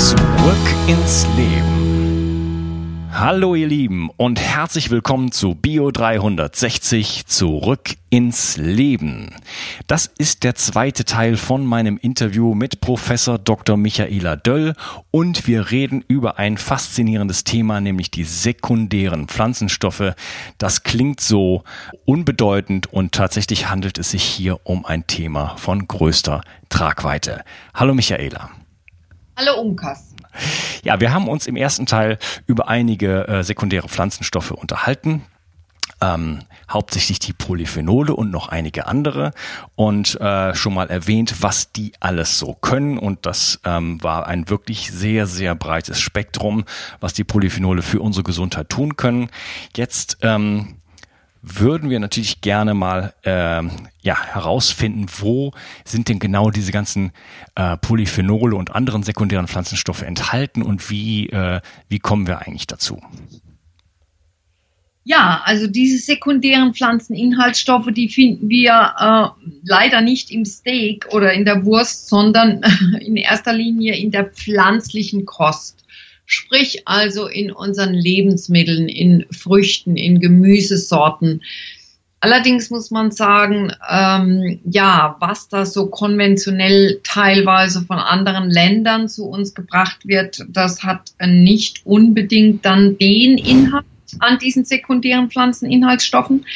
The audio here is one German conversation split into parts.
Zurück ins Leben. Hallo ihr Lieben und herzlich willkommen zu Bio 360 zurück ins Leben. Das ist der zweite Teil von meinem Interview mit Professor Dr. Michaela Döll und wir reden über ein faszinierendes Thema, nämlich die sekundären Pflanzenstoffe. Das klingt so unbedeutend und tatsächlich handelt es sich hier um ein Thema von größter Tragweite. Hallo Michaela. Hallo Unkas. Ja, wir haben uns im ersten Teil über einige äh, sekundäre Pflanzenstoffe unterhalten. Ähm, hauptsächlich die Polyphenole und noch einige andere und äh, schon mal erwähnt, was die alles so können und das ähm, war ein wirklich sehr, sehr breites Spektrum, was die Polyphenole für unsere Gesundheit tun können. Jetzt ähm, würden wir natürlich gerne mal äh, ja, herausfinden, wo sind denn genau diese ganzen äh, Polyphenole und anderen sekundären Pflanzenstoffe enthalten und wie, äh, wie kommen wir eigentlich dazu? Ja, also diese sekundären Pflanzeninhaltsstoffe, die finden wir äh, leider nicht im Steak oder in der Wurst, sondern in erster Linie in der pflanzlichen Kost sprich also in unseren Lebensmitteln, in Früchten, in Gemüsesorten. Allerdings muss man sagen, ähm, ja, was da so konventionell teilweise von anderen Ländern zu uns gebracht wird, das hat nicht unbedingt dann den Inhalt an diesen sekundären Pflanzeninhaltsstoffen,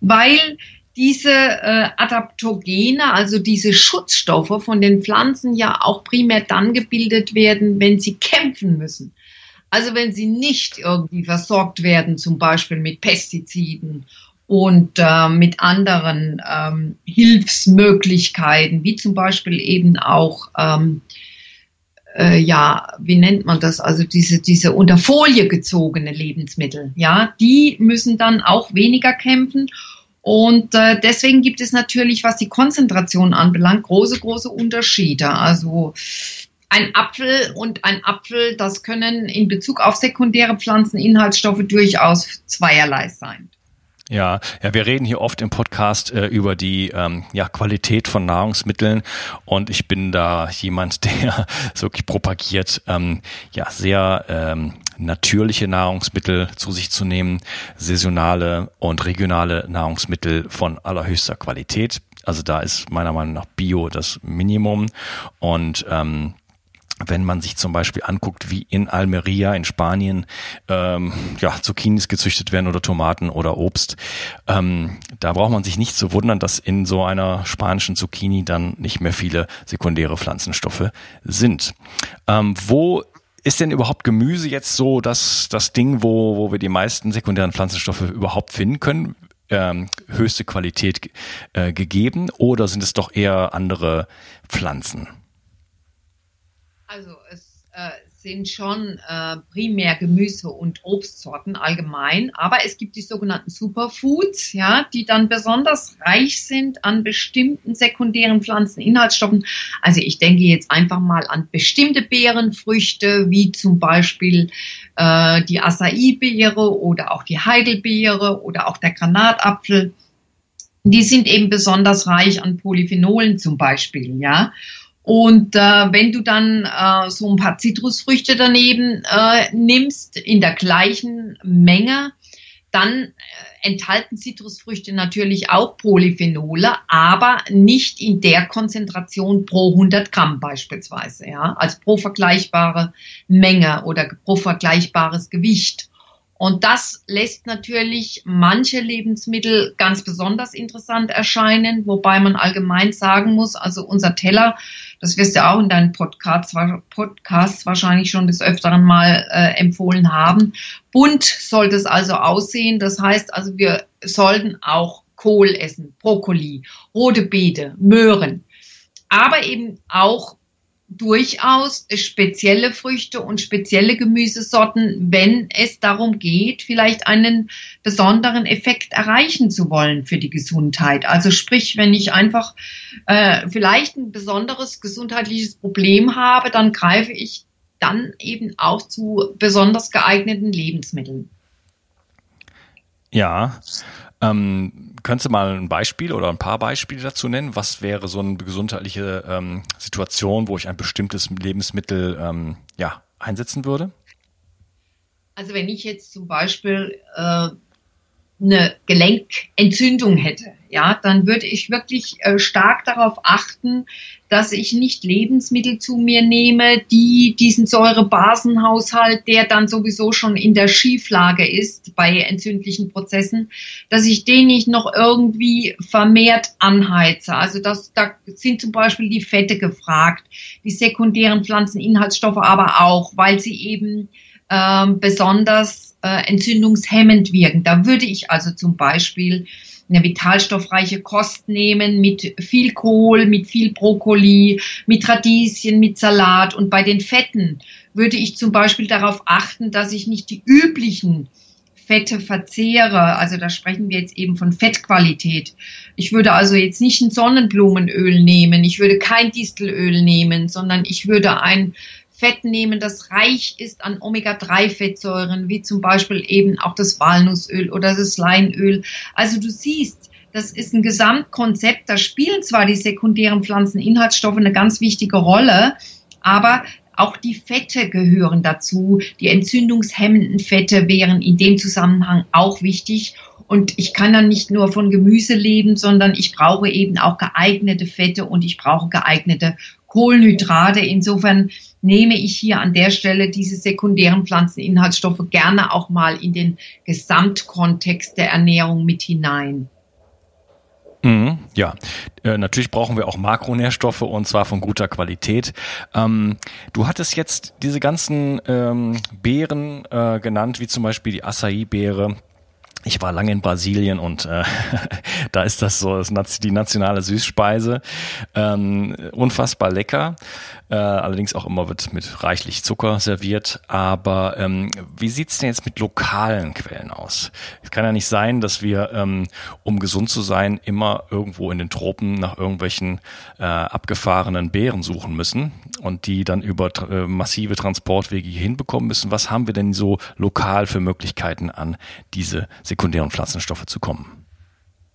weil diese äh, Adaptogene, also diese Schutzstoffe von den Pflanzen ja auch primär dann gebildet werden, wenn sie kämpfen müssen. Also wenn sie nicht irgendwie versorgt werden, zum Beispiel mit Pestiziden und äh, mit anderen ähm, Hilfsmöglichkeiten, wie zum Beispiel eben auch, ähm, äh, ja, wie nennt man das, also diese, diese unter Folie gezogene Lebensmittel, ja, die müssen dann auch weniger kämpfen und äh, deswegen gibt es natürlich, was die Konzentration anbelangt, große, große Unterschiede. Also ein Apfel und ein Apfel, das können in Bezug auf sekundäre Pflanzeninhaltsstoffe durchaus zweierlei sein. Ja, ja, wir reden hier oft im Podcast äh, über die ähm, ja, Qualität von Nahrungsmitteln und ich bin da jemand, der wirklich propagiert, ähm, ja, sehr ähm, natürliche Nahrungsmittel zu sich zu nehmen, saisonale und regionale Nahrungsmittel von allerhöchster Qualität. Also da ist meiner Meinung nach Bio das Minimum und ähm, wenn man sich zum Beispiel anguckt, wie in Almeria in Spanien ähm, ja, Zucchinis gezüchtet werden oder Tomaten oder Obst, ähm, da braucht man sich nicht zu wundern, dass in so einer spanischen Zucchini dann nicht mehr viele sekundäre Pflanzenstoffe sind. Ähm, wo ist denn überhaupt Gemüse jetzt so das, das Ding, wo, wo wir die meisten sekundären Pflanzenstoffe überhaupt finden können? Ähm, höchste Qualität äh, gegeben oder sind es doch eher andere Pflanzen? Also es äh, sind schon äh, primär Gemüse und Obstsorten allgemein, aber es gibt die sogenannten Superfoods, ja, die dann besonders reich sind an bestimmten sekundären Pflanzeninhaltsstoffen. Also ich denke jetzt einfach mal an bestimmte Beerenfrüchte, wie zum Beispiel äh, die Acai-Beere oder auch die Heidelbeere oder auch der Granatapfel. Die sind eben besonders reich an Polyphenolen zum Beispiel, ja. Und äh, wenn du dann äh, so ein paar Zitrusfrüchte daneben äh, nimmst in der gleichen Menge, dann äh, enthalten Zitrusfrüchte natürlich auch Polyphenole, aber nicht in der Konzentration pro 100 Gramm beispielsweise, ja, als pro vergleichbare Menge oder pro vergleichbares Gewicht. Und das lässt natürlich manche Lebensmittel ganz besonders interessant erscheinen, wobei man allgemein sagen muss, also unser Teller das wirst du auch in deinen Podcasts, Podcasts wahrscheinlich schon des Öfteren mal äh, empfohlen haben. Bunt sollte es also aussehen. Das heißt also, wir sollten auch Kohl essen, Brokkoli, rote Beete, Möhren. Aber eben auch durchaus spezielle Früchte und spezielle Gemüsesorten, wenn es darum geht, vielleicht einen besonderen Effekt erreichen zu wollen für die Gesundheit. Also sprich, wenn ich einfach äh, vielleicht ein besonderes gesundheitliches Problem habe, dann greife ich dann eben auch zu besonders geeigneten Lebensmitteln. Ja, ähm, könntest du mal ein Beispiel oder ein paar Beispiele dazu nennen? Was wäre so eine gesundheitliche ähm, Situation, wo ich ein bestimmtes Lebensmittel ähm, ja, einsetzen würde? Also wenn ich jetzt zum Beispiel äh, eine Gelenkentzündung hätte, ja, dann würde ich wirklich äh, stark darauf achten, dass ich nicht Lebensmittel zu mir nehme, die diesen Säurebasenhaushalt, der dann sowieso schon in der Schieflage ist bei entzündlichen Prozessen, dass ich den nicht noch irgendwie vermehrt anheize. Also das, da sind zum Beispiel die Fette gefragt, die sekundären Pflanzeninhaltsstoffe aber auch, weil sie eben ähm, besonders äh, entzündungshemmend wirken. Da würde ich also zum Beispiel eine vitalstoffreiche Kost nehmen mit viel Kohl, mit viel Brokkoli, mit Radieschen, mit Salat. Und bei den Fetten würde ich zum Beispiel darauf achten, dass ich nicht die üblichen Fette verzehre. Also da sprechen wir jetzt eben von Fettqualität. Ich würde also jetzt nicht ein Sonnenblumenöl nehmen, ich würde kein Distelöl nehmen, sondern ich würde ein Fett nehmen, das reich ist an Omega-3-Fettsäuren, wie zum Beispiel eben auch das Walnussöl oder das Leinöl. Also du siehst, das ist ein Gesamtkonzept. Da spielen zwar die sekundären Pflanzeninhaltsstoffe eine ganz wichtige Rolle, aber auch die Fette gehören dazu. Die entzündungshemmenden Fette wären in dem Zusammenhang auch wichtig. Und ich kann dann nicht nur von Gemüse leben, sondern ich brauche eben auch geeignete Fette und ich brauche geeignete Kohlenhydrate. Insofern nehme ich hier an der Stelle diese sekundären Pflanzeninhaltsstoffe gerne auch mal in den Gesamtkontext der Ernährung mit hinein. Mhm, ja, äh, natürlich brauchen wir auch Makronährstoffe und zwar von guter Qualität. Ähm, du hattest jetzt diese ganzen ähm, Beeren äh, genannt, wie zum Beispiel die Acai-Beere ich war lange in Brasilien und äh, da ist das so das, die nationale Süßspeise. Ähm, unfassbar lecker. Äh, allerdings auch immer wird mit reichlich Zucker serviert. Aber ähm, wie sieht's denn jetzt mit lokalen Quellen aus? Es kann ja nicht sein, dass wir, ähm, um gesund zu sein, immer irgendwo in den Tropen nach irgendwelchen äh, abgefahrenen Beeren suchen müssen und die dann über äh, massive Transportwege hier hinbekommen müssen. Was haben wir denn so lokal für Möglichkeiten an diese sekundären Pflanzenstoffe zu kommen?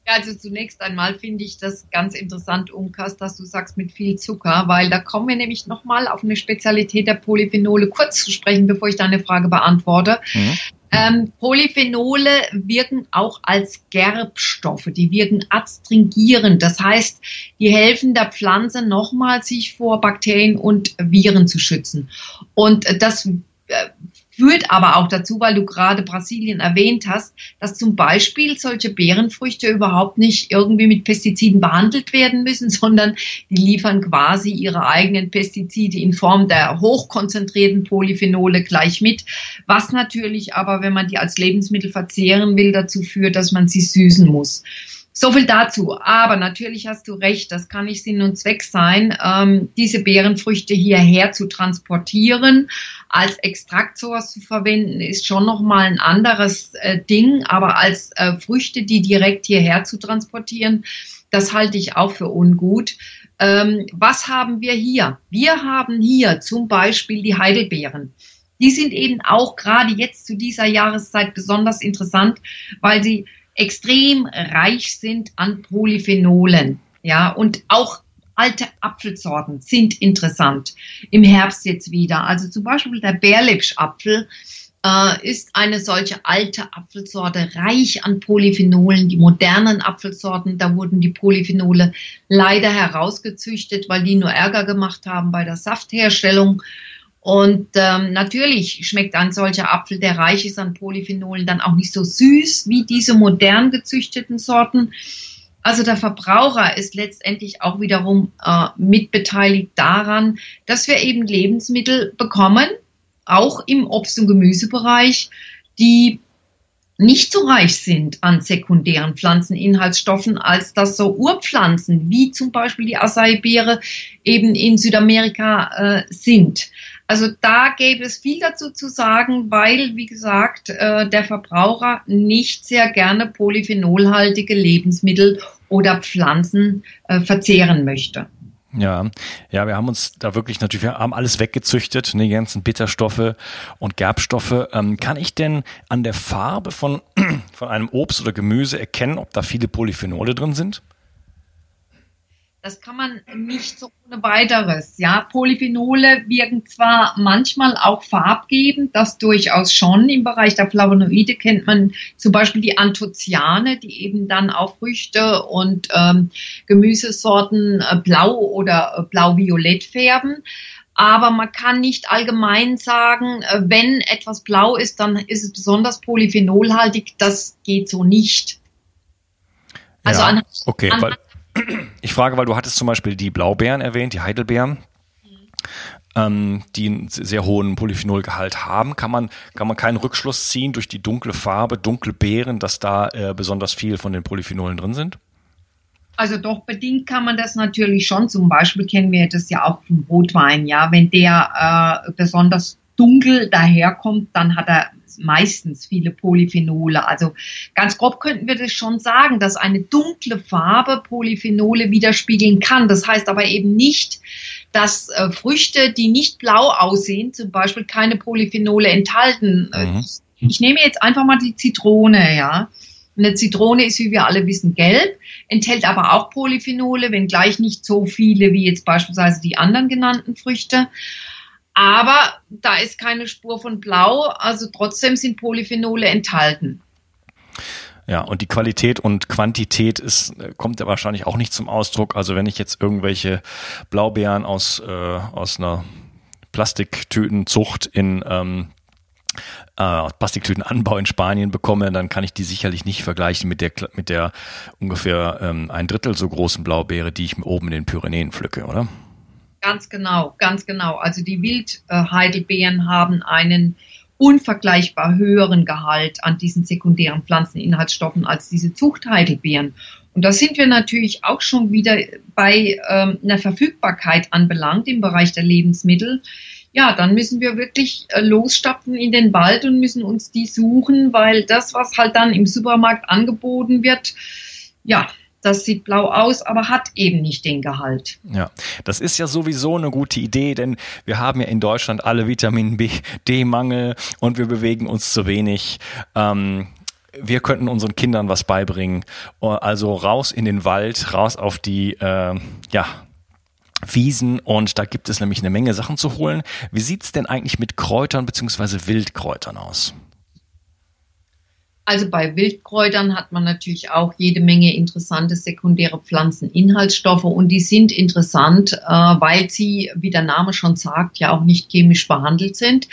Ja, also zunächst einmal finde ich das ganz interessant, Unkas, dass du sagst mit viel Zucker, weil da kommen wir nämlich nochmal auf eine Spezialität der Polyphenole kurz zu sprechen, bevor ich deine Frage beantworte. Mhm. Ähm, Polyphenole wirken auch als Gerbstoffe, die wirken adstringierend. Das heißt, die helfen der Pflanze nochmal, sich vor Bakterien und Viren zu schützen. Und das äh, führt aber auch dazu, weil du gerade Brasilien erwähnt hast, dass zum Beispiel solche Beerenfrüchte überhaupt nicht irgendwie mit Pestiziden behandelt werden müssen, sondern die liefern quasi ihre eigenen Pestizide in Form der hochkonzentrierten Polyphenole gleich mit, was natürlich aber, wenn man die als Lebensmittel verzehren will, dazu führt, dass man sie süßen muss. So viel dazu. Aber natürlich hast du recht, das kann nicht Sinn und Zweck sein, ähm, diese Beerenfrüchte hierher zu transportieren. Als Extrakt sowas zu verwenden, ist schon nochmal ein anderes äh, Ding. Aber als äh, Früchte, die direkt hierher zu transportieren, das halte ich auch für ungut. Ähm, was haben wir hier? Wir haben hier zum Beispiel die Heidelbeeren. Die sind eben auch gerade jetzt zu dieser Jahreszeit besonders interessant, weil sie extrem reich sind an Polyphenolen. Ja, und auch alte Apfelsorten sind interessant. Im Herbst jetzt wieder. Also zum Beispiel der Bärlipsch-Apfel äh, ist eine solche alte Apfelsorte reich an Polyphenolen. Die modernen Apfelsorten, da wurden die Polyphenole leider herausgezüchtet, weil die nur Ärger gemacht haben bei der Saftherstellung. Und ähm, natürlich schmeckt ein solcher Apfel, der reich ist an Polyphenolen, dann auch nicht so süß wie diese modern gezüchteten Sorten. Also der Verbraucher ist letztendlich auch wiederum äh, mitbeteiligt daran, dass wir eben Lebensmittel bekommen, auch im Obst- und Gemüsebereich, die nicht so reich sind an sekundären Pflanzeninhaltsstoffen, als dass so Urpflanzen wie zum Beispiel die Acai-Beere eben in Südamerika äh, sind. Also da gäbe es viel dazu zu sagen, weil, wie gesagt, äh, der Verbraucher nicht sehr gerne polyphenolhaltige Lebensmittel oder Pflanzen äh, verzehren möchte. Ja, ja, wir haben uns da wirklich natürlich, wir haben alles weggezüchtet, ne, die ganzen Bitterstoffe und Gerbstoffe. Ähm, kann ich denn an der Farbe von, von einem Obst oder Gemüse erkennen, ob da viele Polyphenole drin sind? Das kann man nicht so ohne weiteres. Ja, Polyphenole wirken zwar manchmal auch farbgebend, das durchaus schon. Im Bereich der Flavonoide kennt man zum Beispiel die Anthocyane, die eben dann auch Früchte und ähm, Gemüsesorten äh, blau oder äh, blau-violett färben. Aber man kann nicht allgemein sagen, äh, wenn etwas blau ist, dann ist es besonders polyphenolhaltig. Das geht so nicht. Also ja, an, okay, an, ich frage, weil du hattest zum Beispiel die Blaubeeren erwähnt, die Heidelbeeren. Ähm, die einen sehr hohen Polyphenolgehalt haben, kann man, kann man keinen Rückschluss ziehen durch die dunkle Farbe, dunkle Beeren, dass da äh, besonders viel von den Polyphenolen drin sind? Also doch bedingt kann man das natürlich schon. Zum Beispiel kennen wir das ja auch vom Rotwein. Ja, wenn der äh, besonders dunkel daherkommt, dann hat er meistens viele Polyphenole. Also ganz grob könnten wir das schon sagen, dass eine dunkle Farbe Polyphenole widerspiegeln kann. Das heißt aber eben nicht, dass äh, Früchte, die nicht blau aussehen, zum Beispiel keine Polyphenole enthalten. Äh, mhm. Ich, ich nehme jetzt einfach mal die Zitrone, ja. Eine Zitrone ist, wie wir alle wissen, gelb, enthält aber auch Polyphenole, wenngleich nicht so viele wie jetzt beispielsweise die anderen genannten Früchte. Aber da ist keine Spur von Blau, also trotzdem sind Polyphenole enthalten. Ja, und die Qualität und Quantität ist, kommt ja wahrscheinlich auch nicht zum Ausdruck. Also wenn ich jetzt irgendwelche Blaubeeren aus, äh, aus einer Plastiktütenzucht in ähm, äh, Plastiktütenanbau in Spanien bekomme, dann kann ich die sicherlich nicht vergleichen mit der mit der ungefähr ähm, ein Drittel so großen Blaubeere, die ich oben in den Pyrenäen pflücke, oder? Ganz genau, ganz genau. Also die Wildheidelbeeren haben einen unvergleichbar höheren Gehalt an diesen sekundären Pflanzeninhaltsstoffen als diese Zuchtheidelbeeren. Und da sind wir natürlich auch schon wieder bei ähm, einer Verfügbarkeit anbelangt im Bereich der Lebensmittel. Ja, dann müssen wir wirklich äh, losstapfen in den Wald und müssen uns die suchen, weil das, was halt dann im Supermarkt angeboten wird, ja, das sieht blau aus, aber hat eben nicht den Gehalt. Ja, das ist ja sowieso eine gute Idee, denn wir haben ja in Deutschland alle Vitamin B, D-Mangel und wir bewegen uns zu wenig. Ähm, wir könnten unseren Kindern was beibringen. Also raus in den Wald, raus auf die, äh, ja, Wiesen und da gibt es nämlich eine Menge Sachen zu holen. Wie sieht's denn eigentlich mit Kräutern bzw. Wildkräutern aus? Also bei Wildkräutern hat man natürlich auch jede Menge interessante sekundäre Pflanzeninhaltsstoffe und die sind interessant, äh, weil sie, wie der Name schon sagt, ja auch nicht chemisch behandelt sind.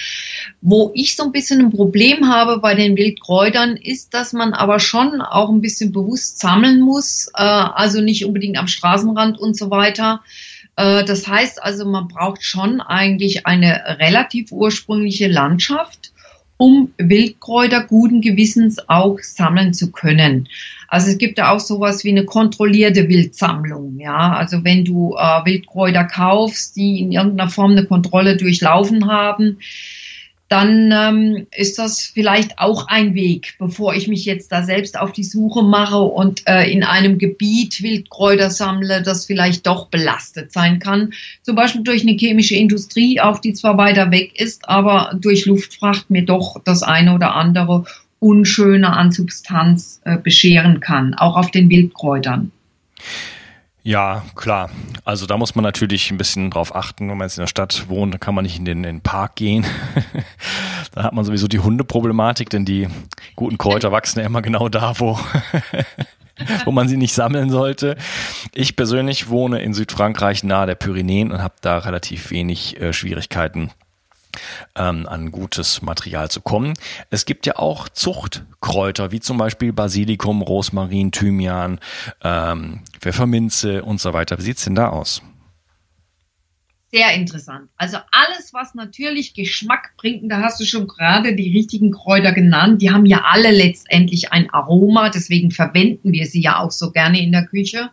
Wo ich so ein bisschen ein Problem habe bei den Wildkräutern ist, dass man aber schon auch ein bisschen bewusst sammeln muss, äh, also nicht unbedingt am Straßenrand und so weiter. Äh, das heißt also, man braucht schon eigentlich eine relativ ursprüngliche Landschaft um Wildkräuter guten Gewissens auch sammeln zu können. Also es gibt ja auch sowas wie eine kontrollierte Wildsammlung. Ja, also wenn du äh, Wildkräuter kaufst, die in irgendeiner Form eine Kontrolle durchlaufen haben, dann ähm, ist das vielleicht auch ein Weg, bevor ich mich jetzt da selbst auf die Suche mache und äh, in einem Gebiet Wildkräuter sammle, das vielleicht doch belastet sein kann. Zum Beispiel durch eine chemische Industrie, auch die zwar weiter weg ist, aber durch Luftfracht mir doch das eine oder andere Unschöne an Substanz äh, bescheren kann, auch auf den Wildkräutern. Ja, klar. Also da muss man natürlich ein bisschen drauf achten, wenn man jetzt in der Stadt wohnt, dann kann man nicht in den, in den Park gehen. da hat man sowieso die Hundeproblematik, denn die guten Kräuter wachsen ja immer genau da, wo, wo man sie nicht sammeln sollte. Ich persönlich wohne in Südfrankreich nahe der Pyrenäen und habe da relativ wenig äh, Schwierigkeiten ähm, an gutes Material zu kommen. Es gibt ja auch Zuchtkräuter, wie zum Beispiel Basilikum, Rosmarin, Thymian, ähm, Pfefferminze und so weiter. Wie sieht's denn da aus? sehr interessant. Also alles, was natürlich Geschmack bringt, und da hast du schon gerade die richtigen Kräuter genannt, die haben ja alle letztendlich ein Aroma, deswegen verwenden wir sie ja auch so gerne in der Küche.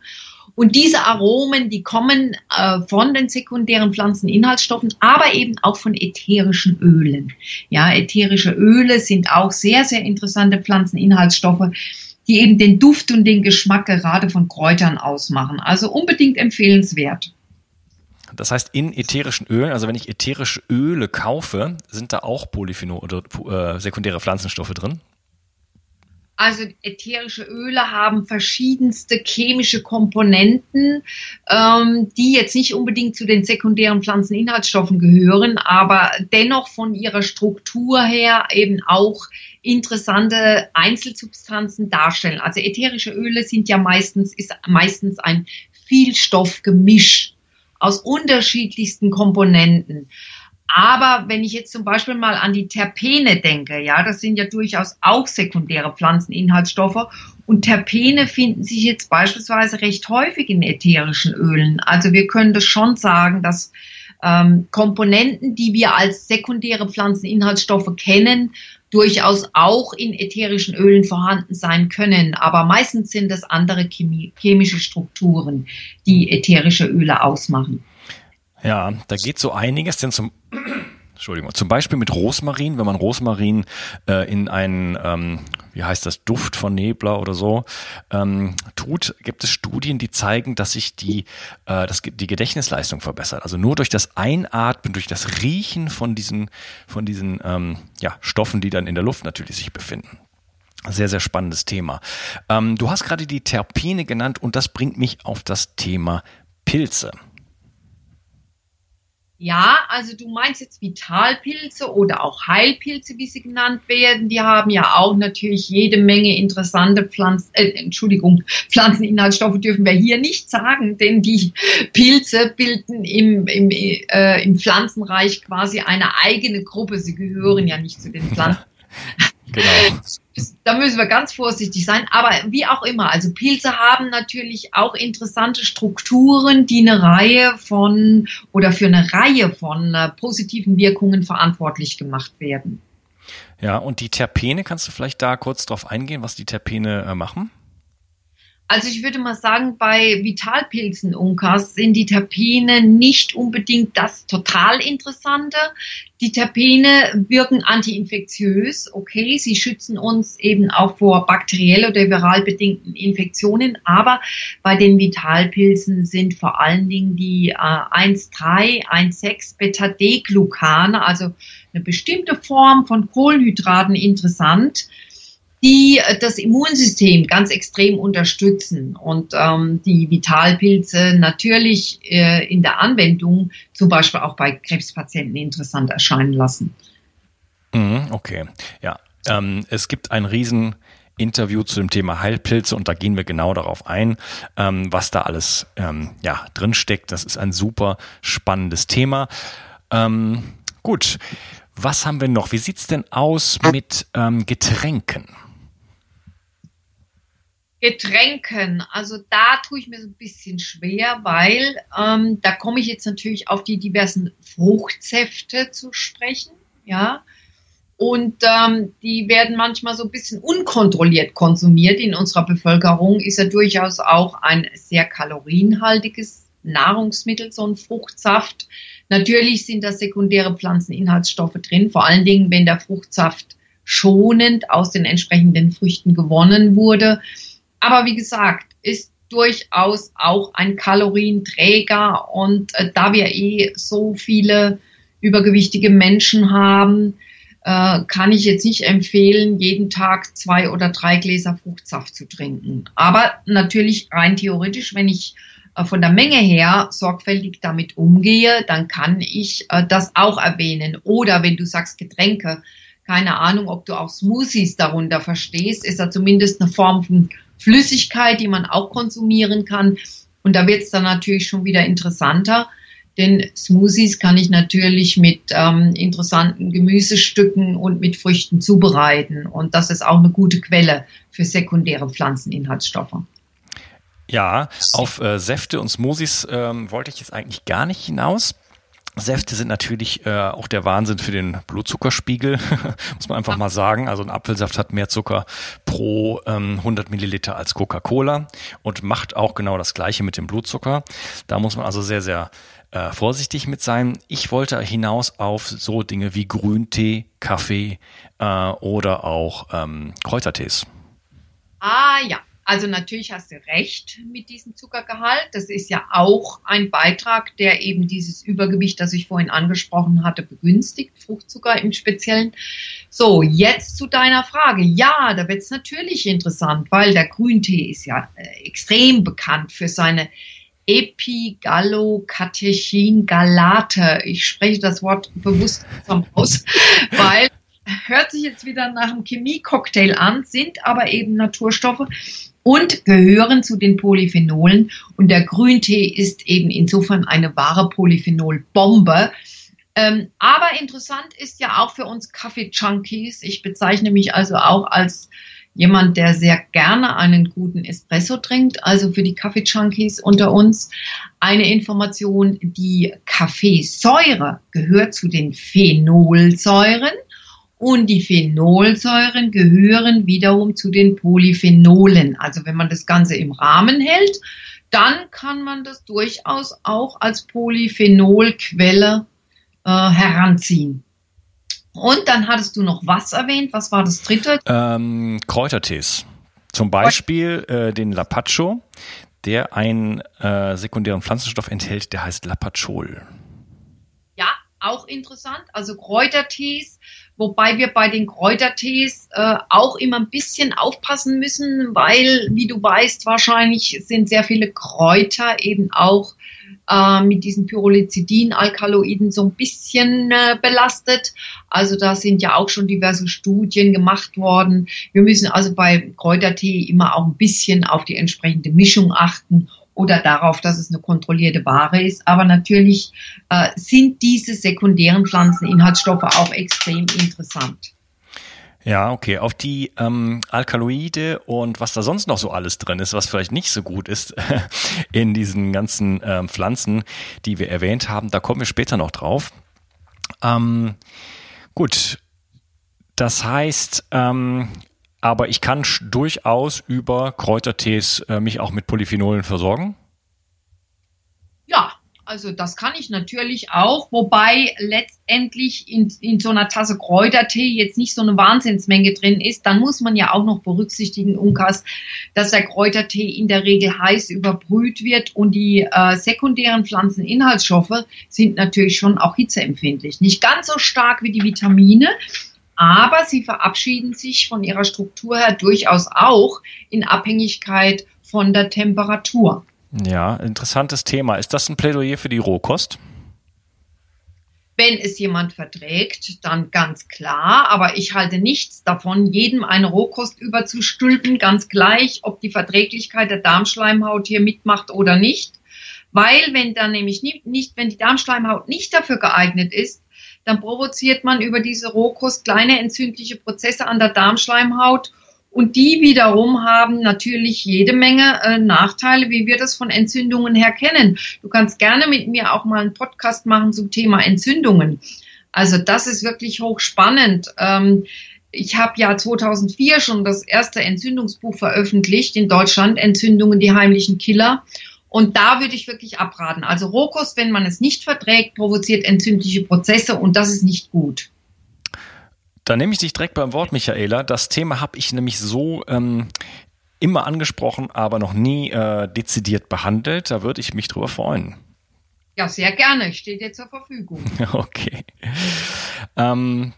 Und diese Aromen, die kommen äh, von den sekundären Pflanzeninhaltsstoffen, aber eben auch von ätherischen Ölen. Ja, ätherische Öle sind auch sehr, sehr interessante Pflanzeninhaltsstoffe, die eben den Duft und den Geschmack gerade von Kräutern ausmachen. Also unbedingt empfehlenswert. Das heißt, in ätherischen Ölen, also wenn ich ätherische Öle kaufe, sind da auch Polyphenol oder äh, sekundäre Pflanzenstoffe drin? Also ätherische Öle haben verschiedenste chemische Komponenten, ähm, die jetzt nicht unbedingt zu den sekundären Pflanzeninhaltsstoffen gehören, aber dennoch von ihrer Struktur her eben auch interessante Einzelsubstanzen darstellen. Also ätherische Öle sind ja meistens, ist meistens ein Vielstoffgemisch aus unterschiedlichsten Komponenten. Aber wenn ich jetzt zum Beispiel mal an die Terpene denke, ja, das sind ja durchaus auch sekundäre Pflanzeninhaltsstoffe. Und Terpene finden sich jetzt beispielsweise recht häufig in ätherischen Ölen. Also wir können das schon sagen, dass ähm, Komponenten, die wir als sekundäre Pflanzeninhaltsstoffe kennen, durchaus auch in ätherischen Ölen vorhanden sein können. Aber meistens sind es andere chemische Strukturen, die ätherische Öle ausmachen. Ja, da geht so einiges, denn zum Entschuldigung, zum Beispiel mit Rosmarin, wenn man Rosmarin äh, in einen, ähm, wie heißt das, Duft von Nebler oder so ähm, tut, gibt es Studien, die zeigen, dass sich die, äh, das, die Gedächtnisleistung verbessert. Also nur durch das Einatmen, durch das Riechen von diesen, von diesen ähm, ja, Stoffen, die dann in der Luft natürlich sich befinden. Sehr, sehr spannendes Thema. Ähm, du hast gerade die Terpene genannt und das bringt mich auf das Thema Pilze. Ja, also du meinst jetzt Vitalpilze oder auch Heilpilze, wie sie genannt werden. Die haben ja auch natürlich jede Menge interessante Pflanzen, äh, Entschuldigung, Pflanzeninhaltsstoffe dürfen wir hier nicht sagen, denn die Pilze bilden im, im, äh, im Pflanzenreich quasi eine eigene Gruppe. Sie gehören ja nicht zu den Pflanzen. Genau. Da müssen wir ganz vorsichtig sein. Aber wie auch immer, also Pilze haben natürlich auch interessante Strukturen, die eine Reihe von oder für eine Reihe von äh, positiven Wirkungen verantwortlich gemacht werden. Ja, und die Terpene, kannst du vielleicht da kurz drauf eingehen, was die Terpene äh, machen? Also ich würde mal sagen, bei Vitalpilzen Unkas sind die Terpene nicht unbedingt das total Interessante. Die Terpene wirken antiinfektiös, okay, sie schützen uns eben auch vor bakteriell oder viral bedingten Infektionen, aber bei den Vitalpilzen sind vor allen Dingen die äh, 1,3, 1,6 Beta-D-Glucane, also eine bestimmte Form von Kohlenhydraten interessant die äh, das Immunsystem ganz extrem unterstützen und ähm, die Vitalpilze natürlich äh, in der Anwendung zum Beispiel auch bei Krebspatienten interessant erscheinen lassen. Mhm, okay, ja. Ähm, es gibt ein riesen Interview zu dem Thema Heilpilze und da gehen wir genau darauf ein, ähm, was da alles ähm, ja, drinsteckt. Das ist ein super spannendes Thema. Ähm, gut, was haben wir noch? Wie sieht's denn aus mit ähm, Getränken? Getränken, also da tue ich mir so ein bisschen schwer, weil ähm, da komme ich jetzt natürlich auf die diversen Fruchtsäfte zu sprechen, ja. Und ähm, die werden manchmal so ein bisschen unkontrolliert konsumiert in unserer Bevölkerung. Ist ja durchaus auch ein sehr kalorienhaltiges Nahrungsmittel, so ein Fruchtsaft. Natürlich sind da sekundäre Pflanzeninhaltsstoffe drin, vor allen Dingen, wenn der Fruchtsaft schonend aus den entsprechenden Früchten gewonnen wurde. Aber wie gesagt, ist durchaus auch ein Kalorienträger und äh, da wir eh so viele übergewichtige Menschen haben, äh, kann ich jetzt nicht empfehlen, jeden Tag zwei oder drei Gläser Fruchtsaft zu trinken. Aber natürlich rein theoretisch, wenn ich äh, von der Menge her sorgfältig damit umgehe, dann kann ich äh, das auch erwähnen. Oder wenn du sagst Getränke, keine Ahnung, ob du auch Smoothies darunter verstehst, ist da zumindest eine Form von Flüssigkeit, die man auch konsumieren kann. Und da wird es dann natürlich schon wieder interessanter, denn Smoothies kann ich natürlich mit ähm, interessanten Gemüsestücken und mit Früchten zubereiten. Und das ist auch eine gute Quelle für sekundäre Pflanzeninhaltsstoffe. Ja, auf äh, Säfte und Smoothies ähm, wollte ich jetzt eigentlich gar nicht hinaus. Säfte sind natürlich äh, auch der Wahnsinn für den Blutzuckerspiegel, muss man einfach mal sagen. Also ein Apfelsaft hat mehr Zucker pro ähm, 100 Milliliter als Coca-Cola und macht auch genau das Gleiche mit dem Blutzucker. Da muss man also sehr, sehr äh, vorsichtig mit sein. Ich wollte hinaus auf so Dinge wie Grüntee, Kaffee äh, oder auch ähm, Kräutertees. Ah ja, also natürlich hast du recht mit diesem Zuckergehalt. Das ist ja auch ein Beitrag, der eben dieses Übergewicht, das ich vorhin angesprochen hatte, begünstigt, Fruchtzucker im Speziellen. So, jetzt zu deiner Frage. Ja, da wird es natürlich interessant, weil der Grüntee ist ja äh, extrem bekannt für seine Epigallocatechin-Galate. Ich spreche das Wort bewusst Haus, weil hört sich jetzt wieder nach einem Chemie-Cocktail an, sind aber eben Naturstoffe und gehören zu den Polyphenolen. Und der Grüntee ist eben insofern eine wahre Polyphenolbombe. Ähm, aber interessant ist ja auch für uns Kaffee-Junkies. Ich bezeichne mich also auch als jemand, der sehr gerne einen guten Espresso trinkt, also für die Kaffee-Junkies unter uns, eine Information, die Kaffeesäure gehört zu den Phenolsäuren und die Phenolsäuren gehören wiederum zu den Polyphenolen. Also wenn man das Ganze im Rahmen hält, dann kann man das durchaus auch als Polyphenolquelle äh, heranziehen. Und dann hattest du noch was erwähnt. Was war das dritte? Ähm, Kräutertees. Zum Beispiel äh, den Lapacho, der einen äh, sekundären Pflanzenstoff enthält, der heißt Lapachol. Ja, auch interessant. Also Kräutertees, wobei wir bei den Kräutertees äh, auch immer ein bisschen aufpassen müssen, weil, wie du weißt, wahrscheinlich sind sehr viele Kräuter eben auch äh, mit diesen Pyrrolizidin-Alkaloiden so ein bisschen äh, belastet. Also da sind ja auch schon diverse Studien gemacht worden. Wir müssen also bei Kräutertee immer auch ein bisschen auf die entsprechende Mischung achten oder darauf, dass es eine kontrollierte Ware ist. Aber natürlich äh, sind diese sekundären Pflanzeninhaltsstoffe auch extrem interessant. Ja, okay. Auf die ähm, Alkaloide und was da sonst noch so alles drin ist, was vielleicht nicht so gut ist in diesen ganzen ähm, Pflanzen, die wir erwähnt haben, da kommen wir später noch drauf. Ähm, gut. Das heißt, ähm, aber ich kann durchaus über Kräutertees äh, mich auch mit Polyphenolen versorgen. Ja, also das kann ich natürlich auch, wobei letztendlich in, in so einer Tasse Kräutertee jetzt nicht so eine Wahnsinnsmenge drin ist. Dann muss man ja auch noch berücksichtigen, Unkas, dass der Kräutertee in der Regel heiß überbrüht wird und die äh, sekundären Pflanzeninhaltsstoffe sind natürlich schon auch hitzeempfindlich. Nicht ganz so stark wie die Vitamine, aber sie verabschieden sich von ihrer Struktur her durchaus auch in Abhängigkeit von der Temperatur. Ja, interessantes Thema. Ist das ein Plädoyer für die Rohkost? Wenn es jemand verträgt, dann ganz klar. Aber ich halte nichts davon, jedem eine Rohkost überzustülpen, ganz gleich, ob die Verträglichkeit der Darmschleimhaut hier mitmacht oder nicht. Weil wenn dann nämlich nicht, nicht, wenn die Darmschleimhaut nicht dafür geeignet ist, dann provoziert man über diese Rohkost kleine entzündliche Prozesse an der Darmschleimhaut und die wiederum haben natürlich jede Menge äh, Nachteile, wie wir das von Entzündungen her kennen. Du kannst gerne mit mir auch mal einen Podcast machen zum Thema Entzündungen. Also das ist wirklich hochspannend. Ähm, ich habe ja 2004 schon das erste Entzündungsbuch veröffentlicht in Deutschland, Entzündungen, die heimlichen Killer. Und da würde ich wirklich abraten. Also Rohkost, wenn man es nicht verträgt, provoziert entzündliche Prozesse und das ist nicht gut. Da nehme ich dich direkt beim Wort, Michaela. Das Thema habe ich nämlich so ähm, immer angesprochen, aber noch nie äh, dezidiert behandelt. Da würde ich mich drüber freuen. Ja, sehr gerne. Ich stehe dir zur Verfügung. okay. Ähm,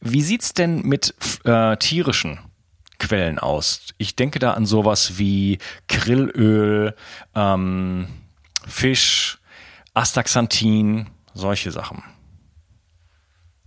wie es denn mit äh, tierischen Quellen aus? Ich denke da an sowas wie Grillöl, ähm, Fisch, Astaxanthin, solche Sachen.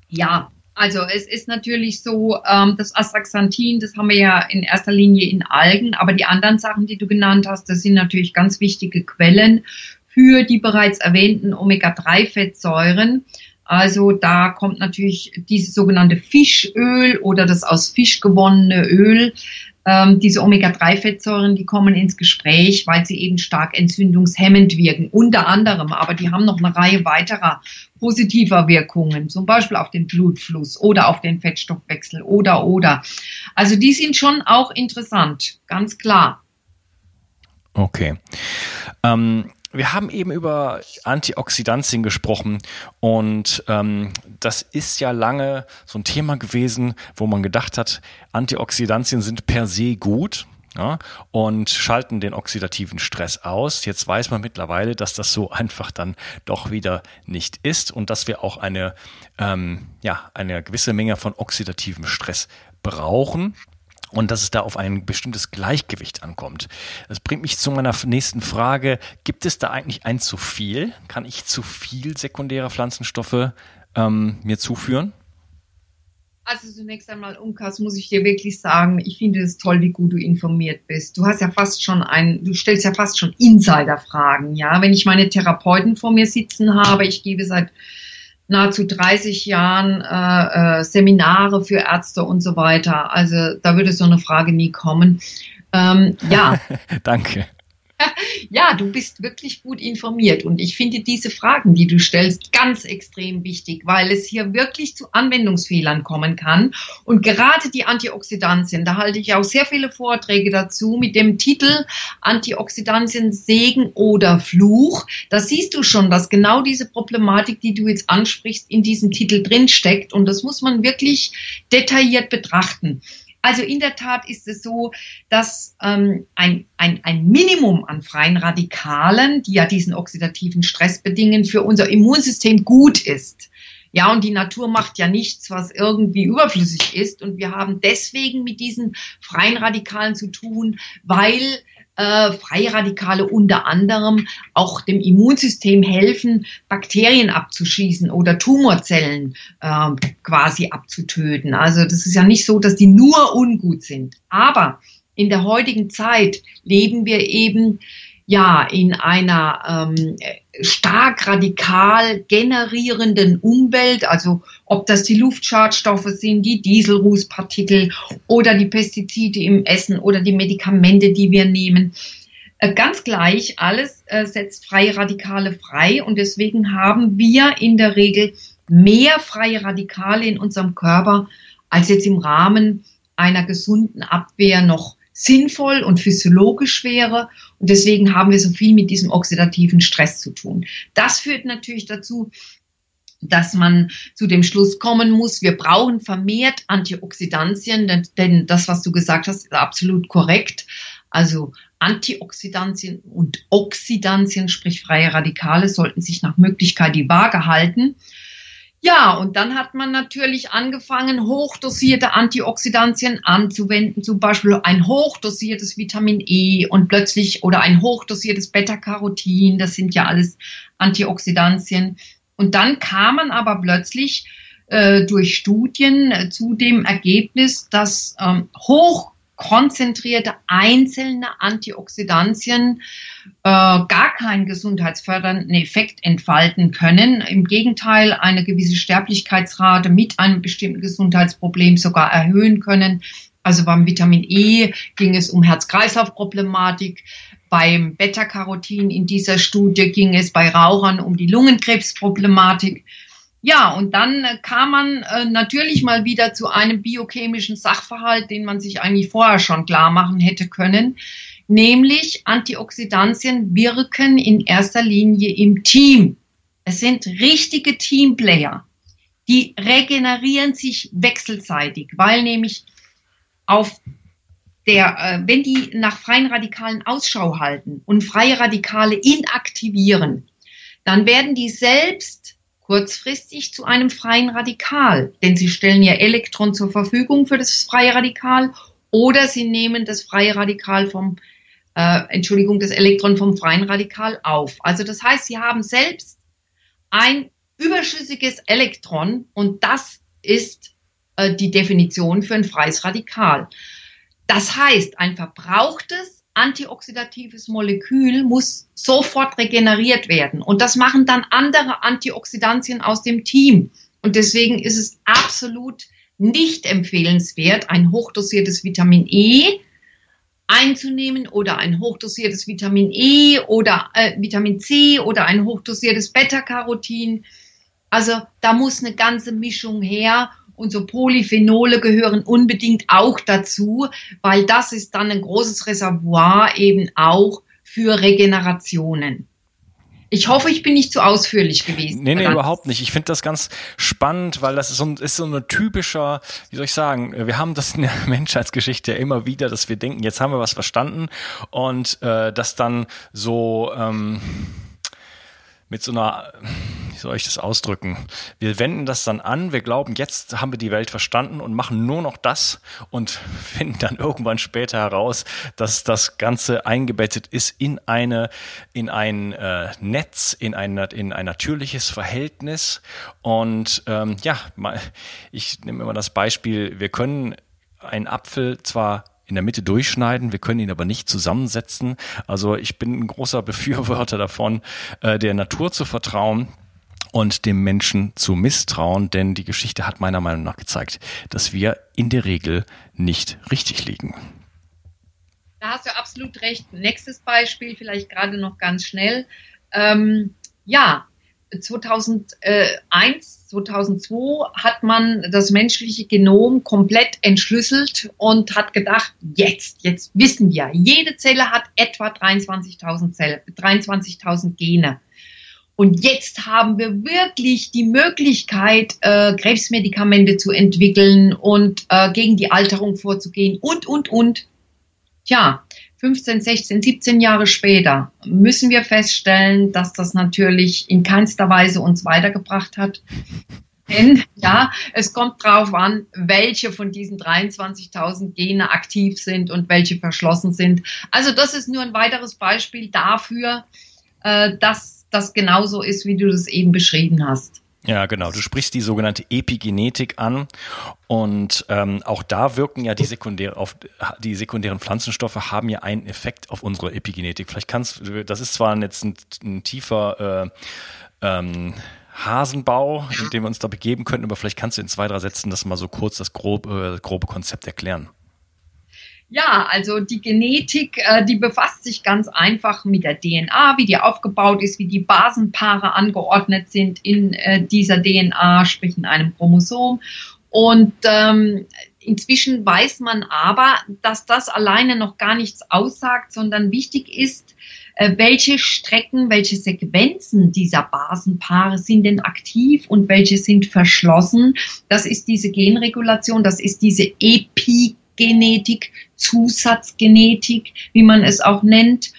Ja, also es ist natürlich so, ähm, das Astaxanthin, das haben wir ja in erster Linie in Algen, aber die anderen Sachen, die du genannt hast, das sind natürlich ganz wichtige Quellen für die bereits erwähnten Omega-3-Fettsäuren. Also da kommt natürlich dieses sogenannte Fischöl oder das aus Fisch gewonnene Öl ähm, diese Omega-3-Fettsäuren, die kommen ins Gespräch, weil sie eben stark entzündungshemmend wirken, unter anderem. Aber die haben noch eine Reihe weiterer positiver Wirkungen, zum Beispiel auf den Blutfluss oder auf den Fettstoffwechsel oder oder. Also die sind schon auch interessant, ganz klar. Okay. Ähm, wir haben eben über Antioxidantien gesprochen und ähm, das ist ja lange so ein Thema gewesen, wo man gedacht hat, Antioxidantien sind per se gut. Ja, und schalten den oxidativen Stress aus. Jetzt weiß man mittlerweile, dass das so einfach dann doch wieder nicht ist und dass wir auch eine, ähm, ja, eine gewisse Menge von oxidativem Stress brauchen und dass es da auf ein bestimmtes Gleichgewicht ankommt. Das bringt mich zu meiner nächsten Frage. Gibt es da eigentlich ein zu viel? Kann ich zu viel sekundäre Pflanzenstoffe ähm, mir zuführen? Also zunächst einmal, Unkas, muss ich dir wirklich sagen, ich finde es toll, wie gut du informiert bist. Du hast ja fast schon ein, du stellst ja fast schon Insider-Fragen, ja. Wenn ich meine Therapeuten vor mir sitzen habe, ich gebe seit nahezu 30 Jahren äh, äh, Seminare für Ärzte und so weiter. Also da würde so eine Frage nie kommen. Ähm, ja. Danke. Ja, du bist wirklich gut informiert und ich finde diese Fragen, die du stellst, ganz extrem wichtig, weil es hier wirklich zu Anwendungsfehlern kommen kann. Und gerade die Antioxidantien, da halte ich auch sehr viele Vorträge dazu mit dem Titel Antioxidantien Segen oder Fluch. Da siehst du schon, dass genau diese Problematik, die du jetzt ansprichst, in diesem Titel drinsteckt und das muss man wirklich detailliert betrachten. Also in der Tat ist es so, dass ähm, ein, ein, ein Minimum an freien Radikalen, die ja diesen oxidativen Stress bedingen, für unser Immunsystem gut ist. Ja, und die Natur macht ja nichts, was irgendwie überflüssig ist. Und wir haben deswegen mit diesen freien Radikalen zu tun, weil äh, freie Radikale unter anderem auch dem Immunsystem helfen, Bakterien abzuschießen oder Tumorzellen äh, quasi abzutöten. Also das ist ja nicht so, dass die nur ungut sind. Aber in der heutigen Zeit leben wir eben ja in einer ähm, stark radikal generierenden Umwelt, also ob das die Luftschadstoffe sind, die Dieselrußpartikel oder die Pestizide im Essen oder die Medikamente, die wir nehmen. Äh, ganz gleich, alles äh, setzt freie Radikale frei und deswegen haben wir in der Regel mehr freie Radikale in unserem Körper, als jetzt im Rahmen einer gesunden Abwehr noch sinnvoll und physiologisch wäre. Und deswegen haben wir so viel mit diesem oxidativen Stress zu tun. Das führt natürlich dazu, dass man zu dem Schluss kommen muss, wir brauchen vermehrt Antioxidantien, denn, denn das, was du gesagt hast, ist absolut korrekt. Also Antioxidantien und Oxidantien, sprich freie Radikale, sollten sich nach Möglichkeit die Waage halten. Ja, und dann hat man natürlich angefangen, hochdosierte Antioxidantien anzuwenden, zum Beispiel ein hochdosiertes Vitamin E und plötzlich oder ein hochdosiertes Beta-Carotin, das sind ja alles Antioxidantien. Und dann kam man aber plötzlich äh, durch Studien äh, zu dem Ergebnis, dass ähm, hoch konzentrierte einzelne Antioxidantien äh, gar keinen gesundheitsfördernden Effekt entfalten können. Im Gegenteil, eine gewisse Sterblichkeitsrate mit einem bestimmten Gesundheitsproblem sogar erhöhen können. Also beim Vitamin E ging es um Herz-Kreislauf-Problematik. Beim Beta-Carotin in dieser Studie ging es bei Rauchern um die Lungenkrebsproblematik. Ja, und dann äh, kam man äh, natürlich mal wieder zu einem biochemischen Sachverhalt, den man sich eigentlich vorher schon klar machen hätte können, nämlich Antioxidantien wirken in erster Linie im Team. Es sind richtige Teamplayer. Die regenerieren sich wechselseitig, weil nämlich auf der, äh, wenn die nach freien Radikalen Ausschau halten und freie Radikale inaktivieren, dann werden die selbst kurzfristig zu einem freien Radikal, denn sie stellen ihr Elektron zur Verfügung für das freie Radikal oder sie nehmen das freie Radikal vom, äh, Entschuldigung, das Elektron vom freien Radikal auf. Also das heißt, sie haben selbst ein überschüssiges Elektron und das ist äh, die Definition für ein freies Radikal. Das heißt, ein verbrauchtes antioxidatives Molekül muss sofort regeneriert werden. Und das machen dann andere Antioxidantien aus dem Team. Und deswegen ist es absolut nicht empfehlenswert, ein hochdosiertes Vitamin E einzunehmen oder ein hochdosiertes Vitamin E oder äh, Vitamin C oder ein hochdosiertes Beta-Carotin. Also da muss eine ganze Mischung her und so Polyphenole gehören unbedingt auch dazu, weil das ist dann ein großes Reservoir eben auch für Regenerationen. Ich hoffe, ich bin nicht zu ausführlich gewesen. Nee, nee, überhaupt nicht. Ich finde das ganz spannend, weil das ist so, ein, ist so eine typischer, wie soll ich sagen, wir haben das in der Menschheitsgeschichte ja immer wieder, dass wir denken, jetzt haben wir was verstanden und äh, das dann so ähm, mit so einer, wie soll ich das ausdrücken? Wir wenden das dann an, wir glauben, jetzt haben wir die Welt verstanden und machen nur noch das und finden dann irgendwann später heraus, dass das Ganze eingebettet ist in eine, in ein äh, Netz, in ein, in ein natürliches Verhältnis. Und ähm, ja, ich nehme immer das Beispiel, wir können einen Apfel zwar in der Mitte durchschneiden. Wir können ihn aber nicht zusammensetzen. Also ich bin ein großer Befürworter davon, äh, der Natur zu vertrauen und dem Menschen zu misstrauen, denn die Geschichte hat meiner Meinung nach gezeigt, dass wir in der Regel nicht richtig liegen. Da hast du absolut recht. Nächstes Beispiel, vielleicht gerade noch ganz schnell. Ähm, ja, 2001, 2002 hat man das menschliche Genom komplett entschlüsselt und hat gedacht, jetzt, jetzt wissen wir, jede Zelle hat etwa 23.000 23.000 Gene. Und jetzt haben wir wirklich die Möglichkeit, äh, Krebsmedikamente zu entwickeln und äh, gegen die Alterung vorzugehen und, und, und. Tja, 15, 16, 17 Jahre später müssen wir feststellen, dass das natürlich in keinster Weise uns weitergebracht hat. Denn ja, es kommt drauf an, welche von diesen 23.000 Gene aktiv sind und welche verschlossen sind. Also das ist nur ein weiteres Beispiel dafür, äh, dass das genauso ist, wie du das eben beschrieben hast. Ja, genau. Du sprichst die sogenannte Epigenetik an und ähm, auch da wirken ja die sekundäre auf die sekundären Pflanzenstoffe haben ja einen Effekt auf unsere Epigenetik. Vielleicht kannst du, das ist zwar jetzt ein, ein tiefer äh, ähm, Hasenbau, in dem wir uns da begeben könnten, aber vielleicht kannst du in zwei, drei Sätzen das mal so kurz das grobe, äh, grobe Konzept erklären. Ja, also die Genetik, äh, die befasst sich ganz einfach mit der DNA, wie die aufgebaut ist, wie die Basenpaare angeordnet sind in äh, dieser DNA, sprich in einem Chromosom. Und ähm, inzwischen weiß man aber, dass das alleine noch gar nichts aussagt, sondern wichtig ist, äh, welche Strecken, welche Sequenzen dieser Basenpaare sind denn aktiv und welche sind verschlossen. Das ist diese Genregulation, das ist diese Epi Genetik, Zusatzgenetik, wie man es auch nennt.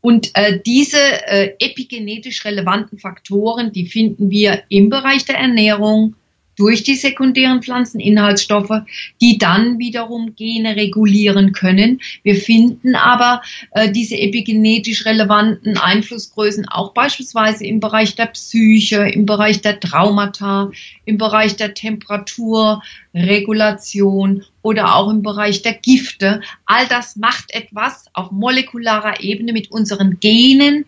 Und äh, diese äh, epigenetisch relevanten Faktoren, die finden wir im Bereich der Ernährung, durch die sekundären Pflanzeninhaltsstoffe, die dann wiederum Gene regulieren können. Wir finden aber äh, diese epigenetisch relevanten Einflussgrößen auch beispielsweise im Bereich der Psyche, im Bereich der Traumata, im Bereich der Temperaturregulation oder auch im Bereich der Gifte. All das macht etwas auf molekularer Ebene mit unseren Genen,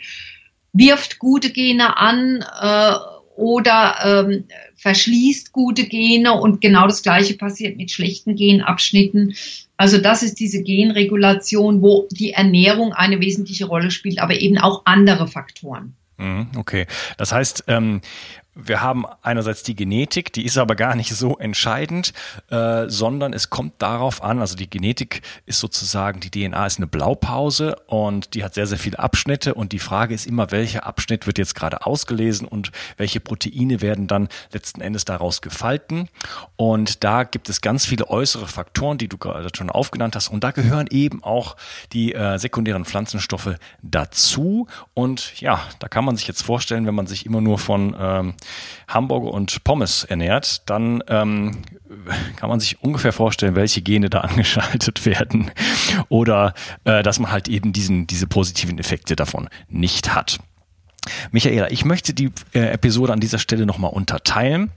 wirft gute Gene an, äh, oder ähm, verschließt gute Gene und genau das gleiche passiert mit schlechten Genabschnitten. Also das ist diese Genregulation, wo die Ernährung eine wesentliche Rolle spielt, aber eben auch andere Faktoren. Mhm, okay, das heißt, ähm, wir haben einerseits die Genetik, die ist aber gar nicht so entscheidend, äh, sondern es kommt darauf an, also die Genetik ist sozusagen, die DNA ist eine Blaupause und die hat sehr, sehr viele Abschnitte und die Frage ist immer, welcher Abschnitt wird jetzt gerade ausgelesen und welche Proteine werden dann letzten Endes daraus gefalten. Und da gibt es ganz viele äußere Faktoren, die du gerade schon aufgenannt hast und da gehören eben auch die äh, sekundären Pflanzenstoffe dazu. Und ja, da kann man sich jetzt vorstellen, wenn man sich immer nur von ähm, Hamburger und Pommes ernährt, dann ähm, kann man sich ungefähr vorstellen, welche Gene da angeschaltet werden oder äh, dass man halt eben diesen, diese positiven Effekte davon nicht hat. Michaela, ich möchte die äh, Episode an dieser Stelle nochmal unterteilen.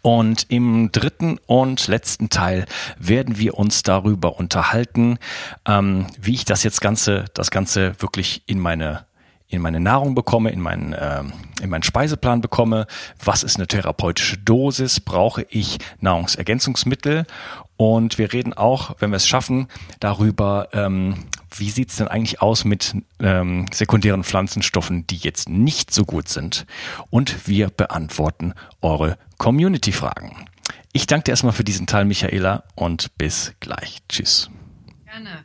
Und im dritten und letzten Teil werden wir uns darüber unterhalten, ähm, wie ich das jetzt Ganze, das Ganze wirklich in meine in meine Nahrung bekomme, in meinen, äh, in meinen Speiseplan bekomme. Was ist eine therapeutische Dosis? Brauche ich Nahrungsergänzungsmittel? Und wir reden auch, wenn wir es schaffen, darüber, ähm, wie sieht's denn eigentlich aus mit ähm, sekundären Pflanzenstoffen, die jetzt nicht so gut sind. Und wir beantworten eure Community-Fragen. Ich danke dir erstmal für diesen Teil, Michaela, und bis gleich. Tschüss. Gerne.